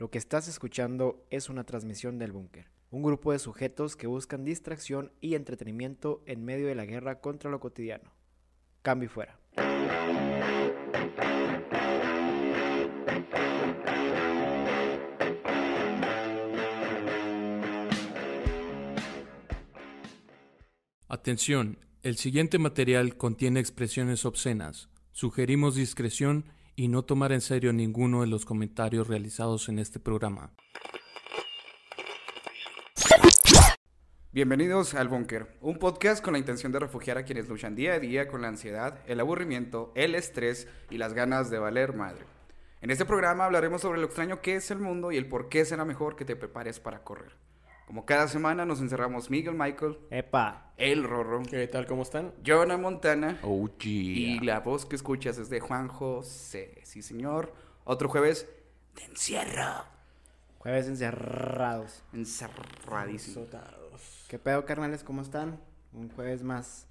Lo que estás escuchando es una transmisión del búnker, un grupo de sujetos que buscan distracción y entretenimiento en medio de la guerra contra lo cotidiano. Cambio y fuera. Atención, el siguiente material contiene expresiones obscenas. Sugerimos discreción y no tomar en serio ninguno de los comentarios realizados en este programa. Bienvenidos al Búnker, un podcast con la intención de refugiar a quienes luchan día a día con la ansiedad, el aburrimiento, el estrés y las ganas de valer madre. En este programa hablaremos sobre lo extraño que es el mundo y el por qué será mejor que te prepares para correr. Como cada semana nos encerramos Miguel Michael, Epa, el Rorro, ¿Qué tal? ¿Cómo están? Jonah Montana Oh, y la voz que escuchas es de Juan José. Sí, señor. Otro jueves de encierro. jueves encerrados. Encerradísimo. Sotados. ¿Qué pedo, carnales? ¿Cómo están? Un jueves más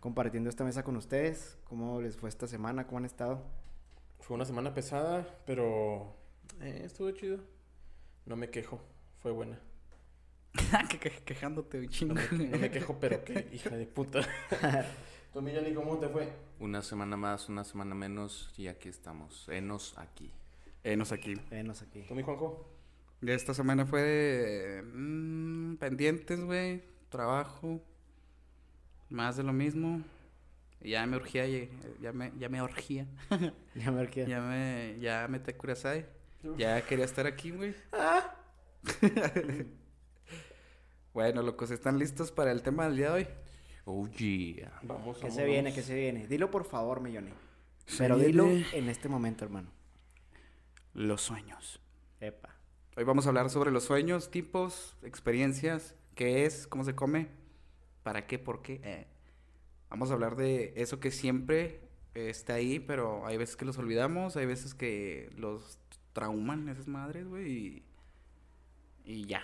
compartiendo esta mesa con ustedes. ¿Cómo les fue esta semana? ¿Cómo han estado? Fue una semana pesada, pero eh, estuvo chido. No me quejo, fue buena. Que- que- Quejándote, güey, chingo. No me, no me quejo, pero qué hija de puta. ¿Tú, Millani, cómo te fue? Una semana más, una semana menos y aquí estamos. Enos aquí. Enos aquí. Venos aquí. ¿Tú, mi Juanjo? Esta semana fue de mm, pendientes, güey. Trabajo. Más de lo mismo. Ya me urgía, ya me, ya me urgía. Ya me arqué. Ya me, ya me te curasai. Ya quería estar aquí, güey. Bueno, locos, ¿están listos para el tema del día de hoy? Oh, yeah. Vamos, ¿Qué se viene? ¿Qué se viene? Dilo por favor, Milloni. Se Pero dilo en este momento, hermano. Los sueños. Epa. Hoy vamos a hablar sobre los sueños, tipos, experiencias, qué es, cómo se come, para qué, por qué. Eh, Vamos a hablar de eso que siempre está ahí, pero hay veces que los olvidamos, hay veces que los trauman esas madres, güey, y, y ya.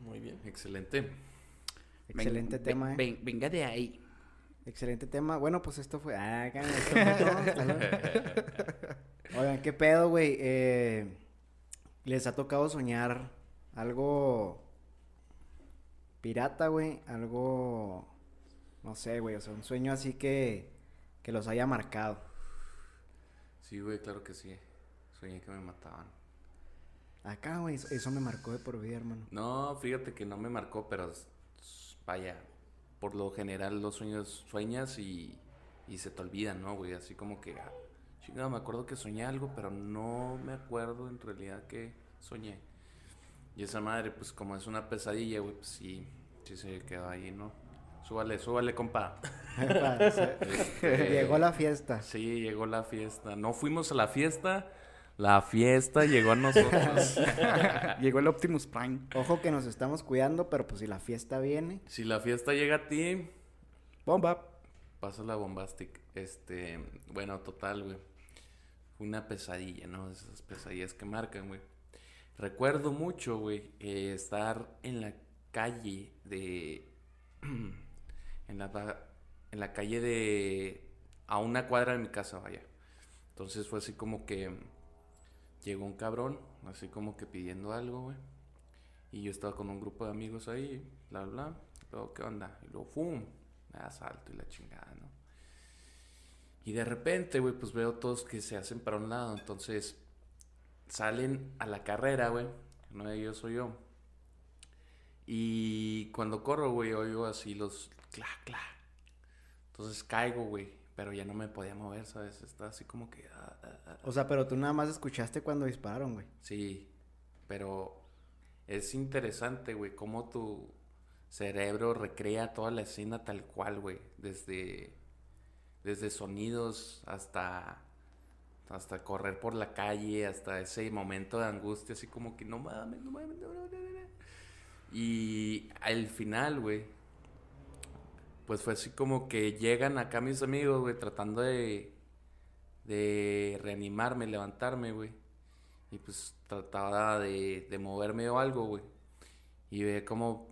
Muy bien. Excelente. Excelente ven- tema, ¿eh? ven- venga de ahí. Excelente tema. Bueno, pues esto fue. Ah, esto fue. Oigan, ¿qué pedo, güey? Eh, ¿Les ha tocado soñar algo pirata, güey? Algo. No sé, güey. O sea, un sueño así que. que los haya marcado. Sí, güey, claro que sí. Soñé que me mataban. Acá, güey. Eso, me marcó de por vida, hermano. No, fíjate que no me marcó, pero vaya, por lo general los sueños sueñas y, y se te olvidan, ¿no, güey? Así como que, ah, chingada, me acuerdo que soñé algo, pero no me acuerdo en realidad que soñé. Y esa madre, pues como es una pesadilla, güey, pues sí, sí se quedó ahí, ¿no? Súbale, súbale, compa. Este, Llegó la fiesta. Sí, llegó la fiesta. No fuimos a la fiesta, la fiesta llegó a nosotros. Llegó el Optimus Prime. Ojo que nos estamos cuidando, pero pues si la fiesta viene. si la fiesta llega a ti, Bomba. Pasa la bombastic. Este, bueno, total, güey. Fue una pesadilla, ¿no? Esas pesadillas que marcan, güey. Recuerdo mucho, güey, eh, estar en la calle de. en, la, en la calle de. a una cuadra de mi casa, vaya. Entonces fue así como que. Llegó un cabrón, así como que pidiendo algo, güey. Y yo estaba con un grupo de amigos ahí, bla, bla. Luego, ¿qué onda? Y luego, ¡fum! Me da salto y la chingada, ¿no? Y de repente, güey, pues veo todos que se hacen para un lado. Entonces, salen a la carrera, güey. No de ellos soy yo. Y cuando corro, güey, oigo así los cla, cla. Entonces caigo, güey. Pero ya no me podía mover, ¿sabes? Estaba así como que. ah, ah, ah. O sea, pero tú nada más escuchaste cuando dispararon, güey. Sí, pero es interesante, güey, cómo tu cerebro recrea toda la escena tal cual, güey. Desde, desde sonidos hasta, hasta correr por la calle, hasta ese momento de angustia, así como que no mames, no mames, no, no, no, no". Y al final, güey, pues fue así como que llegan acá mis amigos, güey, tratando de, de reanimarme, levantarme, güey. Y pues trataba de, de moverme o algo, güey. Y ve cómo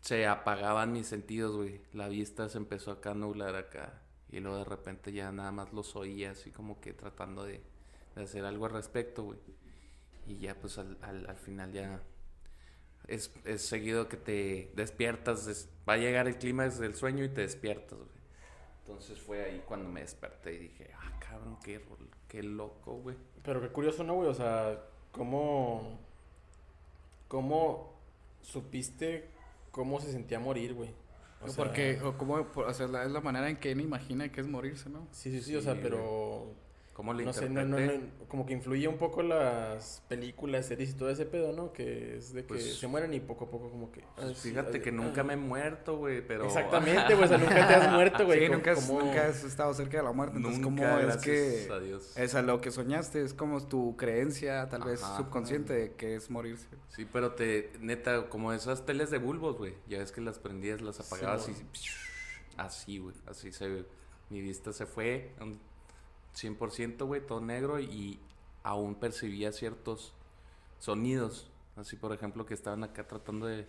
se apagaban mis sentidos, güey. La vista se empezó acá a nublar acá. Y luego de repente ya nada más los oía así como que tratando de, de hacer algo al respecto, güey. Y ya, pues al, al, al final ya es, es seguido que te despiertas, es- va a llegar el clímax del sueño y te despiertas, güey. Entonces fue ahí cuando me desperté y dije, ah, cabrón, qué, rol- qué loco, güey. Pero qué curioso, ¿no, güey? O sea, ¿cómo. ¿Cómo supiste cómo se sentía morir, güey? O sea, Porque, o como, o sea, la- es la manera en que él imagina que es morirse, ¿no? Sí, sí, sí, o sea, pero. ¿Cómo le No sé, no, no, no, como que influye un poco las películas, series y todo ese pedo, ¿no? Que es de que Pues- se mueren y poco a poco como que... Pues ah, sí, fíjate ah, que ah. nunca me he muerto, güey, pero... Exactamente, güey, o sea, nunca te has muerto, güey. sí, como- nunca has, como- nunca has estado cerca de la muerte. Entonces, Nunca, ¿cómo es que a Dios. es a lo que soñaste? Es como tu creencia, tal vez Ajá. subconsciente, de que es morirse. Sí, pero te, neta, como esas teles de bulbos, güey. Ya ves que las prendías, las apagabas Sí, y así, güey. Así se mi vista se fue un 100%, güey, todo negro y aún percibía ciertos sonidos. Así, por ejemplo, que estaban acá tratando de,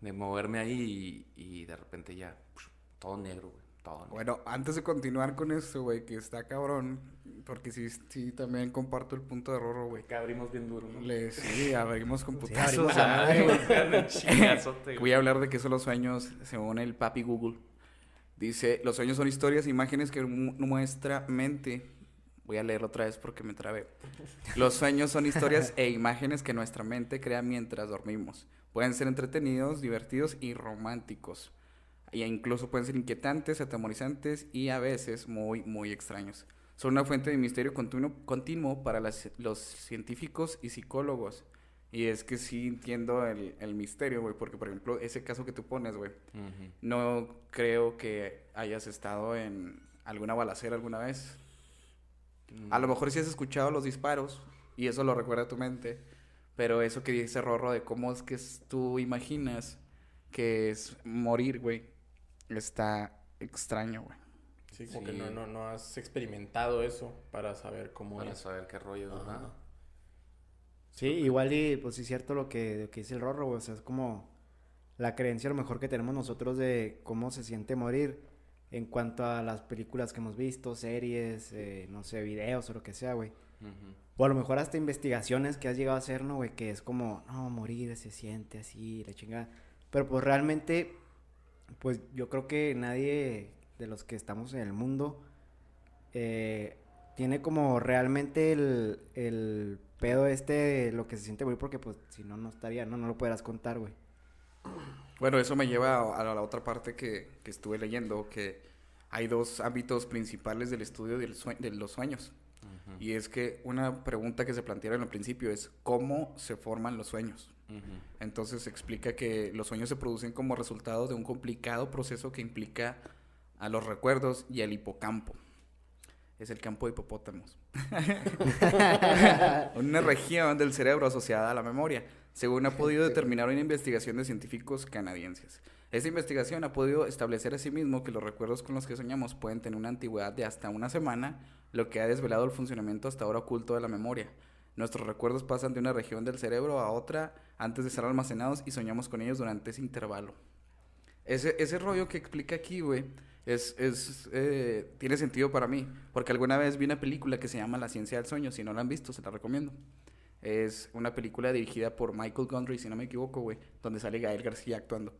de moverme ahí y, y de repente ya todo negro, güey. Todo negro. Bueno, antes de continuar con esto, güey, que está cabrón, porque sí, sí, también comparto el punto de Rorro, güey. Que abrimos bien duro, ¿no? Le, sí, abrimos con Sí, putazos. abrimos Voy a hablar de qué son los sueños según el papi Google. Dice, los sueños son historias e imágenes que mu- nuestra mente... Voy a leerlo otra vez porque me trabé. Los sueños son historias e imágenes que nuestra mente crea mientras dormimos. Pueden ser entretenidos, divertidos y románticos. E incluso pueden ser inquietantes, atemorizantes y a veces muy, muy extraños. Son una fuente de misterio continuo, continuo para las- los científicos y psicólogos. Y es que sí entiendo el, el misterio, güey, porque por ejemplo, ese caso que tú pones, güey, Ujú. no creo que hayas estado en alguna balacera alguna vez. A lo mejor sí has escuchado los disparos y eso lo recuerda a tu mente, pero eso que dice Rorro de cómo es que es- tú imaginas que es morir, güey, está extraño, güey. Sí, como Sí. que no, no, no has experimentado eso para saber cómo Para es. saber qué rollo. Ajá. ajá. Sí, igual y pues sí es cierto lo que, lo que dice el Rorro, güey. O sea, es como la creencia a lo mejor que tenemos nosotros de cómo se siente morir en cuanto a las películas que hemos visto, series, eh, no sé, videos o lo que sea, güey. O a lo mejor hasta investigaciones que has llegado a hacer, ¿no, güey? Que es como, no, morir se siente así, la chingada. Pero pues realmente, pues yo creo que nadie de los que estamos en el mundo eh, tiene como realmente el, el pedo este lo que se siente morir, porque pues si no, no estaría, no, no lo podrás contar, güey. Bueno, eso me lleva a, la otra parte que, que estuve leyendo, que hay dos ámbitos principales del estudio del sue- de los sueños. Y es que una pregunta que se plantearon al principio es, ¿cómo se forman los sueños? Entonces se explica que los sueños se producen como resultado de un complicado proceso que implica a los recuerdos y al hipocampo. Es el campo de hipopótamos. una región del cerebro asociada a la memoria, según ha podido determinar una investigación de científicos canadienses. Esta investigación ha podido establecer asimismo que los recuerdos con los que soñamos pueden tener una antigüedad de hasta una semana, lo que ha desvelado el funcionamiento hasta ahora oculto de la memoria. Nuestros recuerdos pasan de una región del cerebro a otra antes de ser almacenados y soñamos con ellos durante ese intervalo. Ese, ese rollo que explica aquí, güey, es, es, eh, tiene sentido para mí. Porque alguna vez vi una película que se llama La ciencia del sueño. Si no la han visto, se la recomiendo. Es una película dirigida por Michael Gondry, si no me equivoco, güey, donde sale Gael García actuando.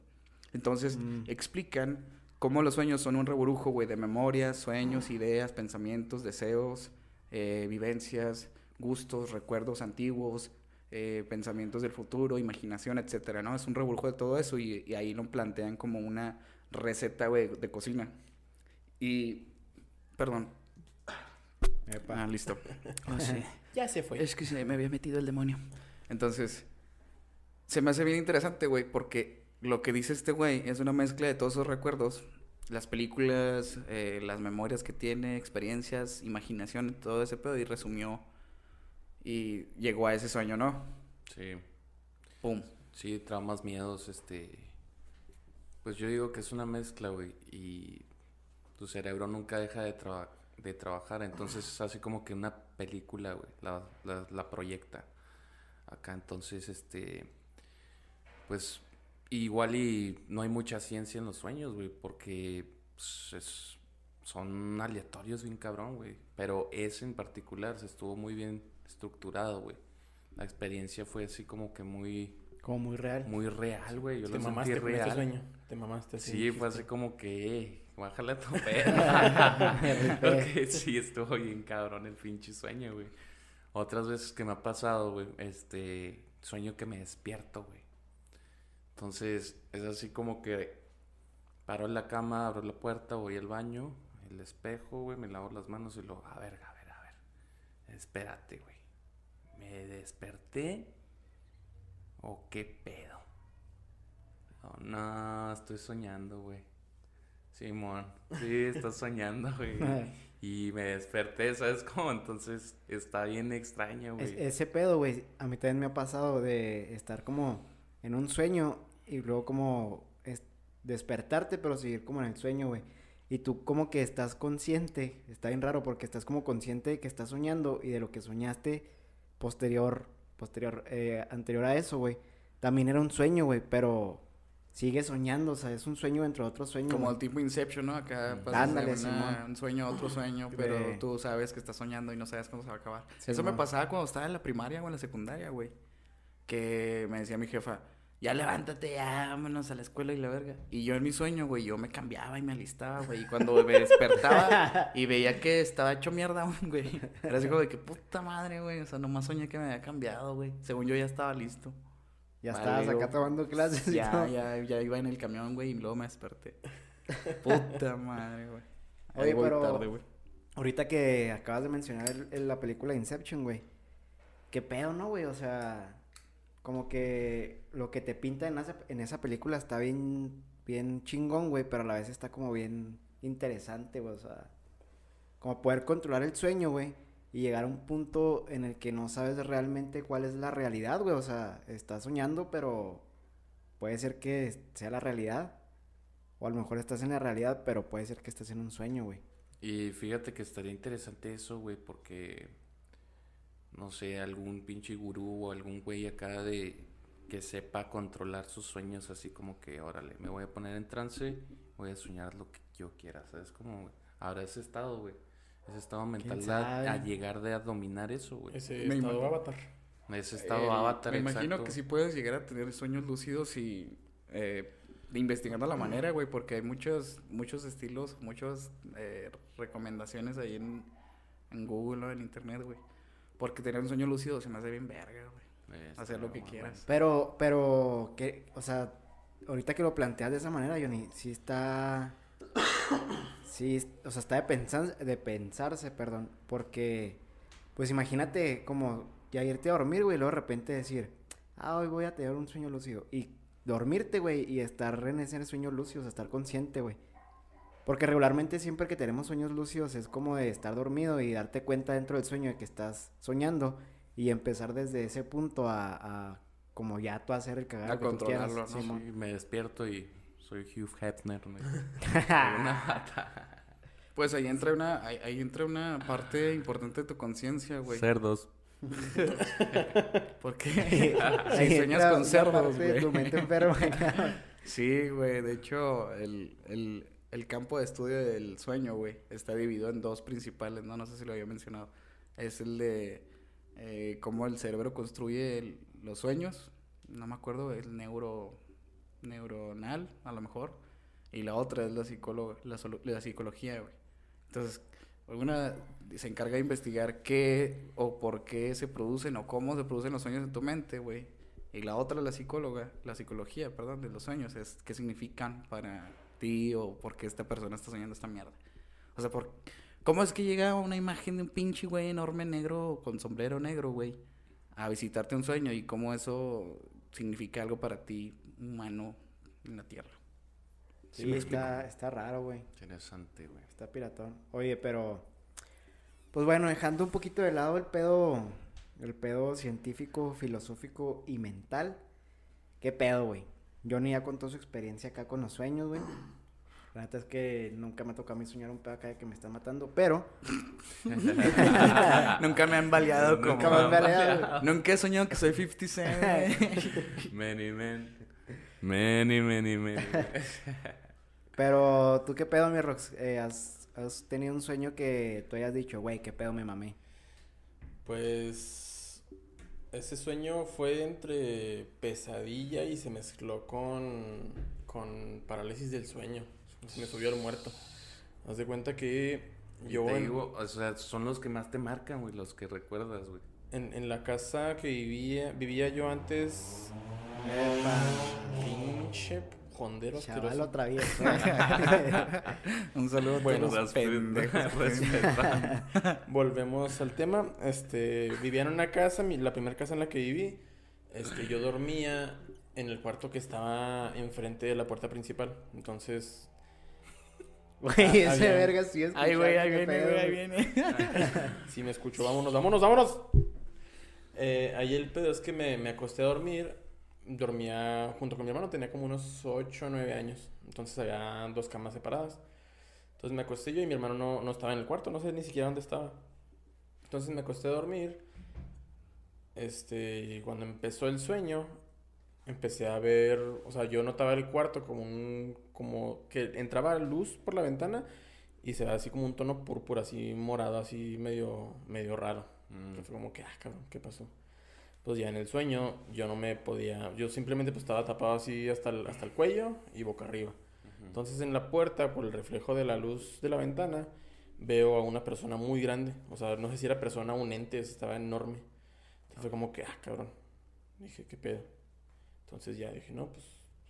Entonces, Mm. explican cómo los sueños son un reburujo, güey, de memorias, sueños, ideas, pensamientos, deseos, eh, vivencias, gustos, recuerdos antiguos, eh, pensamientos del futuro, imaginación, etcétera, ¿no? Es un reburujo de todo eso y, y ahí lo plantean como una receta, güey, de cocina. Y, perdón. Ah, listo. Ya se fue. Es que se me había metido el demonio. Entonces, se me hace bien interesante, güey, porque lo que dice este güey es una mezcla de todos esos recuerdos, las películas, eh, las memorias que tiene, experiencias, imaginación, todo ese pedo, y resumió y llegó a ese sueño, ¿no? Sí. Pum. Sí, traumas, miedos, este... Pues yo digo que es una mezcla, güey, y tu cerebro nunca deja de, de trabajar, entonces es así como que una película, güey, la, la, la proyecta acá, entonces, este... Pues igual y no hay mucha ciencia en los sueños, güey, porque pues, es son aleatorios bien cabrón, güey. Pero ese en particular se estuvo muy bien estructurado, güey. La experiencia fue así como que muy, Como muy real. muy real, güey. Yo Te lo sentí mamaste con este real. sueño. Te mamaste. así, Sí, fue así como que, eh, bájale a tu pedo. Porque sí, estuvo bien cabrón el pinche sueño, güey. Otras veces que me ha pasado, güey, este, sueño que me despierto, güey. Entonces, es así como que paro en la cama, abro la puerta, voy al baño, el espejo, güey, me lavo las manos y lo, a ver, a ver, a ver. Espérate, güey. ¿Me desperté? ¿O qué pedo? Oh, no, estoy soñando, güey. Simón, sí, estás soñando, güey. Y me desperté, ¿sabes cómo? Entonces está bien extraño, Es- güey. ese pedo, güey, a mí también me ha pasado de estar como en un sueño y luego como es- despertarte, pero seguir como en el sueño, güey. Y tú como que estás consciente, está bien raro porque estás como consciente de que estás soñando y de lo que soñaste posterior, posterior, eh, anterior a eso, güey. También era un sueño, güey, pero sigues soñando, o sea, es un sueño dentro de otro sueño. Como güey. el tipo Inception, ¿no? Acá Mm. Ándale, una- Simón. un sueño a otro sueño, pero De- tú sabes que estás soñando y no sabes cuándo se va a acabar. Eso me pasaba cuando estaba en la primaria o en la secundaria, güey. Que me decía mi jefa, ya levántate, ya vámonos a la escuela y la verga. Y yo en mi sueño, güey, yo me cambiaba y me alistaba, güey. Y cuando me despertaba y veía que estaba hecho mierda, güey. Era así como de que puta madre, güey. O sea, nomás soñé que me había cambiado, güey. Según yo ya estaba listo. Ya Vale, estabas acá tomando clases y Ya, todo. ya, ya iba en el camión, güey, y luego me desperté. Puta madre, güey. Oye, pero- tarde, güey. Ahorita que acabas de mencionar el- el- la película Inception, güey. ¿Qué pedo, no, güey? O sea, como que lo que te pinta en esa, en esa película está bien, bien chingón, güey, pero a la vez está como bien interesante, güey. O sea, como poder controlar el sueño, güey, y llegar a un punto en el que no sabes realmente cuál es la realidad, güey. O sea, estás soñando, pero puede ser que sea la realidad. O a lo mejor estás en la realidad, pero puede ser que estés en un sueño, güey. Y fíjate que estaría interesante eso, güey, porque no sé, algún pinche gurú o algún güey acá de que sepa controlar sus sueños así como que, órale, me voy a poner en trance, voy a soñar lo que yo quiera, ¿sabes? Como, güey, ahora ese estado, güey, ese estado mental a, a llegar de a dominar eso, güey. Ese Me estado imagino. avatar. Ese estado Eh, avatar, Me imagino exacto. que sí puedes llegar a tener sueños lúcidos y eh, investigando la manera, güey, porque hay muchos, muchos estilos, muchas eh, recomendaciones ahí en, en Google o en internet, güey. Porque tener un sueño lúcido se me hace bien verga, güey. Hacer lo que quieras. Pero, pero, ¿qué? O sea, ahorita que lo planteas de esa manera, Johnny, sí está... Sí, o sea, está de, pensar, de pensarse, perdón, porque, pues imagínate como ya irte a dormir, güey, y luego de repente decir, ah, hoy voy a tener un sueño lúcido, y dormirte, güey, y estar en ese sueño lúcido, o sea, estar consciente, güey. Porque regularmente siempre que tenemos sueños lúcidos es como de estar dormido y darte cuenta dentro del sueño de que estás soñando y empezar desde ese punto a, a como ya tú hacer el cagado A que tú quieras, controlarlo, ¿no? Sí, me despierto y soy Hugh Hefner, güey. Soy una bata. Pues ahí entra una, ahí, ahí entra una parte importante de tu conciencia, güey. Cerdos. Porque Ahí si sueñas con cerdos, güey. tu mente enferma. Sí, güey. De hecho, el, el, el campo de estudio del sueño, güey, está dividido en dos principales, ¿no? No sé si lo había mencionado. Es el de eh, cómo el cerebro construye los sueños. No me acuerdo, el neuro, neuronal, a lo mejor. Y la otra es la, solo- la psicología, güey. Entonces, alguna se encarga de investigar qué o por qué se producen o cómo se producen los sueños en tu mente, güey. Y la otra, la psicóloga, la psicología, perdón, de los sueños, es qué significan para ti o por qué esta persona está soñando esta mierda. O sea, por, ¿cómo es que llega una imagen de un pinche güey enorme negro con sombrero negro, güey, a visitarte un sueño y cómo eso significa algo para ti, humano, en la tierra? Sí, me explico? está, está raro, güey. Interesante, güey. Está piratón. Oye, pero. Pues bueno, dejando un poquito de lado el pedo. El pedo científico, filosófico y mental. ¿Qué pedo, güey? Johnny ya contó su experiencia acá con los sueños, güey. La neta es que nunca me ha tocado a mí soñar un pedo acá de que me están matando, pero. Nunca me han baleado como... Nunca me han baleado, Nunca he soñado que soy 50 Cent. Many men. Many, many, many. Pero, ¿tú qué pedo, mi Rox? Eh, ¿has has tenido un sueño que tú hayas dicho, güey, qué pedo me mamé? Pues ese sueño fue entre pesadilla y se mezcló con, con parálisis del sueño. Se me subió el muerto. Haz de cuenta que yo Te en, digo, o sea, son los que más te marcan, güey, los que recuerdas, güey. en- en la casa que vivía, vivía yo antes, pinche jondero Chaval asqueroso. otra vez. Un saludo a Bueno, todos los respeto, pendejos. Volvemos al tema. Este, vivía en una casa, mi- la primera casa en la que viví. Este, yo dormía en el cuarto que estaba enfrente de la puerta principal. Entonces, Güey, Ah, ese verga sí es. Ay, güey, ahí viene, güey, ahí viene. si me escucho, vámonos, vámonos, vámonos. Eh, ahí el pedo es que me, me acosté a dormir. Dormía junto con mi hermano, tenía como unos 8 o 9 años. Entonces había dos camas separadas. Entonces me acosté yo y mi hermano no, no estaba en el cuarto, no sé ni siquiera dónde estaba. Entonces me acosté a dormir. Este, y cuando empezó el sueño, empecé a ver, o sea, yo notaba el cuarto como un, como que entraba luz por la ventana y se ve así como un tono púrpura, así morado, así medio, medio raro. Mm. Fue como que, ah, cabrón, ¿qué pasó? Pues ya en el sueño yo no me podía, yo simplemente pues estaba tapado así hasta el, hasta el cuello y boca arriba. Entonces en la puerta, por el reflejo de la luz de la ventana, veo a una persona muy grande. O sea, no sé si era persona o un ente, estaba enorme. Entonces fue como que, ah, cabrón. Dije, ¿qué pedo? Entonces ya dije, no, pues,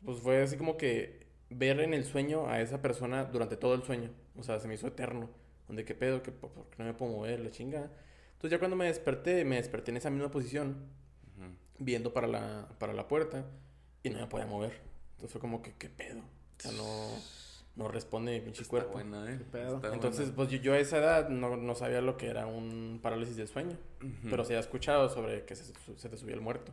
pues fue así como que ver en el sueño a esa persona durante todo el sueño. O sea, se me hizo eterno. Donde, ¿qué pedo? ¿Qué, ¿Por qué no me puedo mover? La chingada. Entonces ya cuando me desperté, me desperté en esa misma posición, viendo para la, para la puerta y no me podía mover. Entonces fue como que, ¿qué pedo? O sea, no, no responde mi pinche cuerpo. buena, ¿eh? pedo? Está Entonces, buena. pues yo, yo a esa edad no, no sabía lo que era un parálisis del sueño. Ujú. Pero sí había escuchado sobre que se, se te subía el muerto.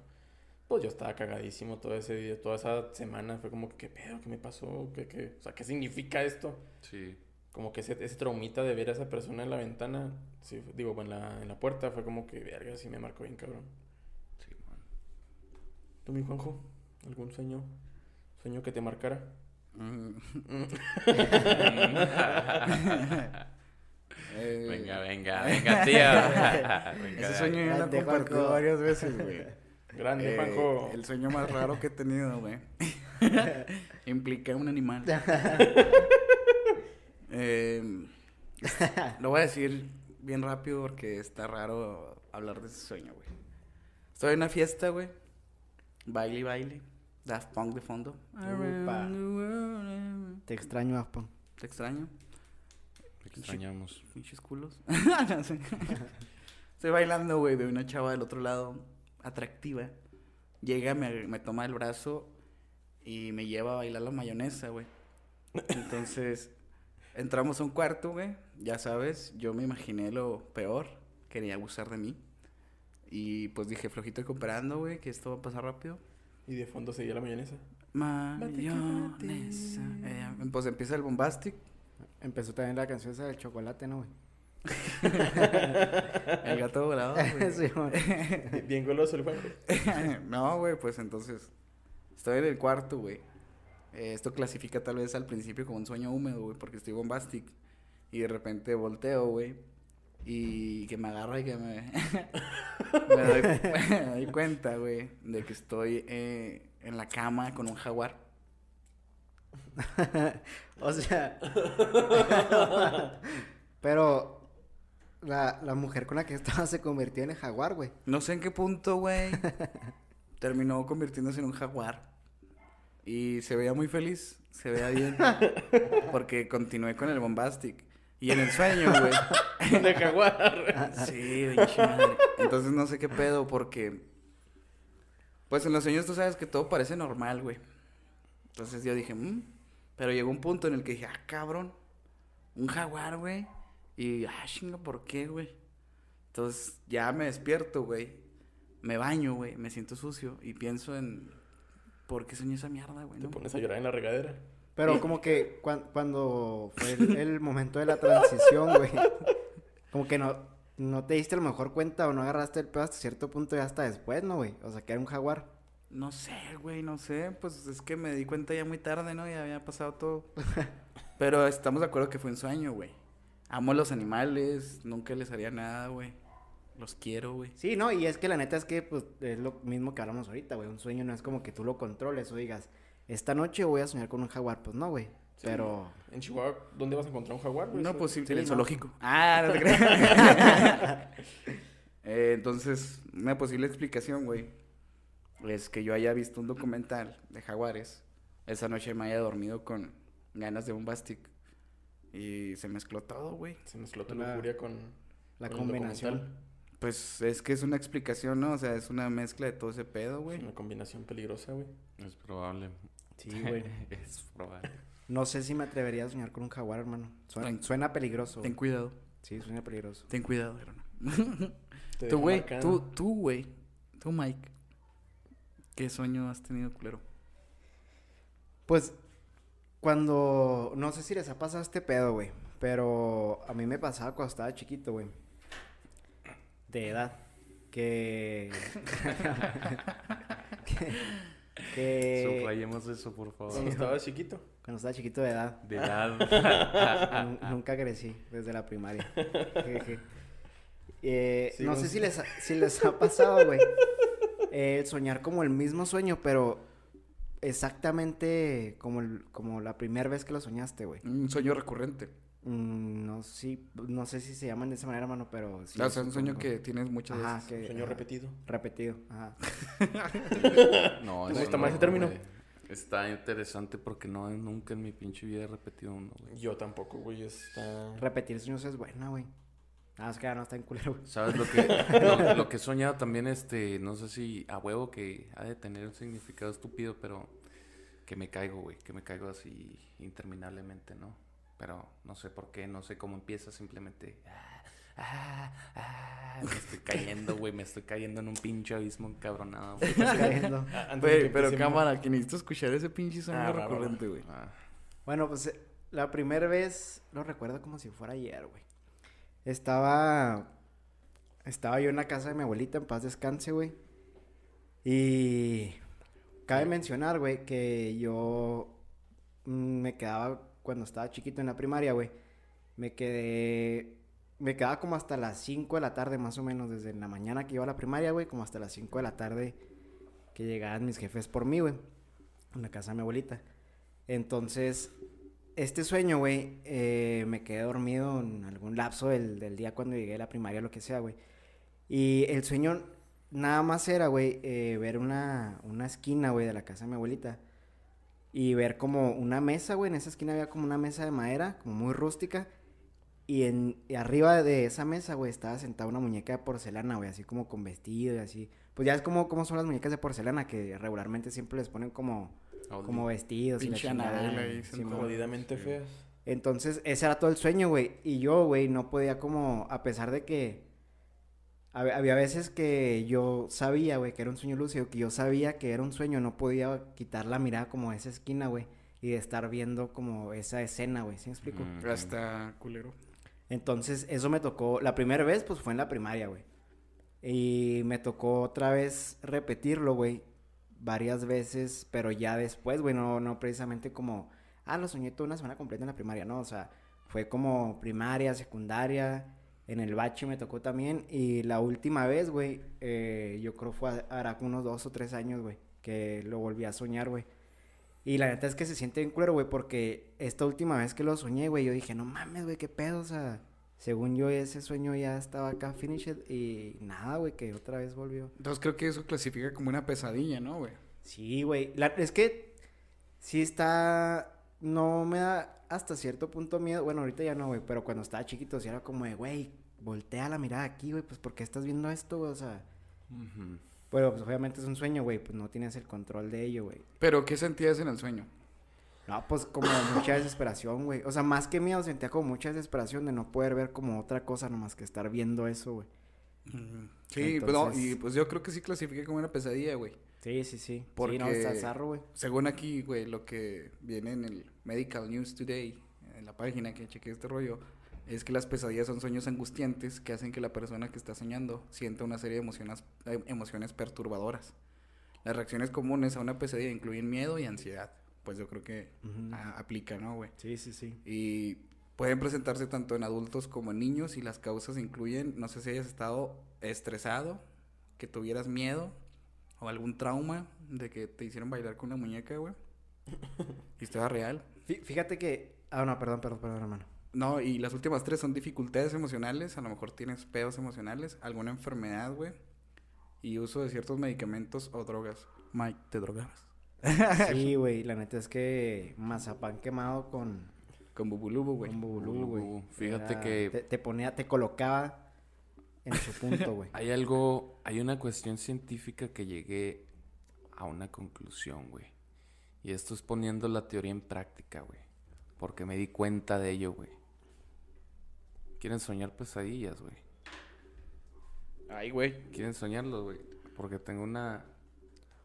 Pues yo estaba cagadísimo todo ese día, toda esa semana. Fue como que, ¿qué pedo? ¿Qué me pasó? ¿Qué, qué? O sea, ¿qué significa esto? Sí. Como que ese, ese traumita de ver a esa persona en la ventana, sí, digo, en la, en la puerta, fue como que, verga, sí me marcó bien cabrón. Sí, man. ¿Tú, mi Juanjo? ¿Algún sueño? ¿Sueño que te marcara? Mm. Eh, Venga, venga, venga, tío. Venga, Ese sueño ya lo compartido Juanjo. varias veces, güey. Grande, Eh, Juanjo. El sueño más raro que he tenido, güey. Implica un animal. Eh, lo voy a decir bien rápido porque está raro hablar de ese sueño, güey. Estoy en una fiesta, güey. Baile y baile. Daft Punk de fondo. Te extraño, Aspa. Te extraño. Te extrañamos. Pinches culos. Estoy bailando, güey, veo una chava del otro lado, atractiva. Llega, me, me toma el brazo y me lleva a bailar la mayonesa, güey. Entonces, entramos a un cuarto, güey. Ya sabes, yo me imaginé lo peor. Quería abusar de mí. Y pues dije, flojito y cooperando, güey, que esto va a pasar rápido. Y de fondo seguía la mayonesa. Mayonesa. Eh, pues empieza el bombastic. Empezó también la canción esa del chocolate, ¿no, güey? El gato volado, güey. Sí, güey. Bien- goloso el Juanjo. no, güey, pues entonces estoy en el cuarto, güey. Eh, esto clasifica tal vez al principio como un sueño húmedo, güey, porque estoy bombastic. Y de repente volteo, güey. Y que me agarra y que me... me, doy, me doy cuenta, güey, de que estoy eh, en la cama con un jaguar. o sea. Pero la, la mujer con la que estaba se convirtió en el jaguar, güey. No sé en qué punto, güey. terminó convirtiéndose en un jaguar. Y se veía muy feliz. Se veía bien. Porque continué con el bombastic. Y en el sueño, güey. De jaguar. Sí, madre. Entonces no sé qué pedo porque... Pues en los sueños tú sabes que todo parece normal, güey. Entonces yo dije, "Mm". Pero llegó un punto en el que dije, ah, cabrón. Un jaguar, güey. Y, ah, chinga, ¿por qué, güey? Entonces ya me despierto, güey. Me baño, güey. Me siento sucio. Y pienso en... ¿Por qué soñé esa mierda, güey? Te no? pones a llorar en la regadera. Pero como que cuan- cuando fue el, el momento de la transición, güey. Como que no, no te diste a lo mejor cuenta o no agarraste el pedo hasta cierto punto y hasta después, ¿no, güey? O sea, que era un jaguar. No sé, güey, no sé. Pues es que me di cuenta ya muy tarde, ¿no? Ya había pasado todo. Pero estamos de acuerdo que fue un sueño, güey. Amo a los animales, nunca les haría nada, güey. Los quiero, güey. Sí, no, y es que la neta es que, pues, es lo mismo que hablamos ahorita, güey. Un sueño no es como que tú lo controles o digas, esta noche voy a soñar con un jaguar. Pues no, güey. Sí. Pero. En Chihuahua, ¿dónde vas a encontrar un jaguar, güey? No, pues sí, sí, en el no. zoológico. Ah, no te creas. Eh, entonces, una posible explicación, güey, es que yo haya visto un documental de jaguares. Esa noche me haya dormido con ganas de un bastic. Y se mezcló todo, güey. Se mezcló tu La- lujuria con... La con el combinación. Pues es que es una explicación, ¿no? O sea, es una mezcla de todo ese pedo, güey. Es una combinación peligrosa, güey. Es probable. Sí, güey. es probable. No sé si me atrevería a soñar con un jaguar, hermano. Suena, Ten- suena peligroso. Ten cuidado, Sí, suena peligroso. ten cuidado, hermano. Tú, güey, tú, tú, güey. Tú, Mike. ¿Qué sueño has tenido, culero? Pues, cuando. No sé si les ha pasado este pedo, güey. Pero a mí me pasaba cuando estaba chiquito, güey. De edad. Que. que. que- eso, por favor. Cuando estabas chiquito. Cuando estaba chiquito de edad. De edad. Nu- Nunca crecí desde la primaria. Eh, Sí, no sé si les, ha, si les ha pasado, güey. eh, soñar como el mismo sueño, pero exactamente como, el- como la primera vez que lo soñaste, güey. Un sueño recurrente. Mm, no, sí, no sé si se llaman de esa manera, hermano, pero sí. o sea, un sueño que tienes muchas Ajá, veces. que... Sueño ajá, repetido. Repetido, ajá. No, ¿Te eso gusta no, más ese término? güey. Está interesante porque no, nunca en mi pinche vida he repetido uno, güey. Yo tampoco, güey. Está... Repetir sueños es buena, güey. Nada, es que ya no está en culero, güey. ¿Sabes lo que, lo, lo que he soñado también, este, no sé si a huevo que ha de tener un significado estúpido, pero que me caigo, güey, que me caigo así interminablemente, ¿no? Pero no sé por qué, no sé cómo empieza, simplemente... ah, ah, ah, me estoy cayendo, güey, me estoy cayendo en un pinche abismo encabronado, güey. Cayendo. Güey, pero cámara, que necesito escuchar ese pinche Ah, va. recurrente, güey. Ah, Bueno, pues eh, la primera vez lo recuerdo como si fuera ayer, güey. Estaba. Estaba yo en la casa de mi abuelita, en paz descanse, güey. Y. Cabe mencionar, güey, que yo. mm, Me quedaba cuando estaba chiquito en la primaria, güey. Me quedé. Me quedaba como hasta las 5 de la tarde, más o menos, desde la mañana que iba a la primaria, güey, como hasta las 5 de la tarde que llegaban mis jefes por mí, güey. En la casa de mi abuelita. Entonces, este sueño, güey, eh, me quedé dormido en algún lapso del, día cuando llegué a la primaria, lo que sea, güey. Y el sueño nada más era, güey, eh, ver una, una esquina, güey, de la casa de mi abuelita. Y ver como una mesa, güey, en esa esquina había como una mesa de madera, como muy rústica. Y, en, y arriba de esa mesa, güey, estaba sentada una muñeca de porcelana, güey, así como con vestido y así. Pues ya es como, como son las muñecas de porcelana, que regularmente siempre les ponen como, como vestidos. y la Jodidamente feas. entonces, ese era todo el sueño, güey. Y yo, güey, no podía como, a pesar de que había veces que yo sabía, güey, que era un sueño lúcido, que yo sabía que era un sueño, no podía quitar la mirada como a esa esquina, güey. Y de estar viendo como esa escena, güey, ¿sí me explico? Mm. Hasta culero. Entonces, eso me tocó, la primera vez, pues fue en la primaria, güey. Y me tocó otra vez repetirlo, güey, varias veces, pero ya después, güey, no, no precisamente como, ah, lo soñé toda una semana completa en la primaria, no, o sea, fue como primaria, secundaria, en el bache me tocó también, y la última vez, güey, eh, yo creo fue, hará unos dos o tres años, güey, que lo volví a soñar, güey. Y la neta es que se siente bien culero, güey, porque esta última vez que lo soñé, güey, yo dije, no mames, güey, qué pedo, o sea, según yo ese sueño ya estaba acá finished y nada, güey, que otra vez volvió. Entonces creo que eso clasifica como una pesadilla, ¿no, güey? Sí, güey, la- es que sí está, no me da hasta cierto punto miedo, bueno, ahorita ya no, güey, pero cuando estaba chiquito sí era como de, güey, voltea la mirada aquí, güey, pues, ¿por qué estás viendo esto, güey? O sea, Ujú. pero pues obviamente es un sueño, güey, pues no tienes el control de ello, güey. Pero ¿qué sentías en el sueño? No, pues como mucha desesperación, güey. O sea, más que miedo sentía como mucha desesperación de no poder ver como otra cosa nomás que estar viendo eso, güey. Sí, pues no, Entonces- y pues yo creo que sí clasifica como una pesadilla, güey. Sí, sí, sí. Porque- Sí, no, está zarro, güey. Según aquí, güey, lo que viene en el Medical News Today, en la página que chequeé este rollo, es que las pesadillas son sueños angustiantes que hacen que la persona que está soñando sienta una serie de emociones, eh, emociones perturbadoras. Las reacciones comunes a una pesadilla incluyen miedo y ansiedad. Pues yo creo que aplica, ¿no, güey? Sí, sí, sí. Y pueden presentarse tanto en adultos como en niños y las causas incluyen, no sé si hayas estado estresado, que tuvieras miedo o algún trauma de que te hicieron bailar con una muñeca, güey. Historia real. Fí- Fíjate que. Ah, no, perdón, perdón, perdón, hermano. No, y las últimas tres son dificultades emocionales, a lo mejor tienes pedos emocionales, alguna enfermedad, güey, y uso de ciertos medicamentos o drogas. Mike, ¿te drogabas? Sí, güey, la neta es que mazapán quemado con, Con bubulubu, güey. con bubulú, güey. Fíjate Era- que- Te, te ponía, te colocaba en su punto, güey. Hay algo, hay una cuestión científica que llegué a una conclusión, güey. Y esto es poniendo la teoría en práctica, güey. Porque me di cuenta de ello, güey. Quieren soñar pesadillas, güey. Ay, güey. Quieren soñarlo, güey. Porque tengo una,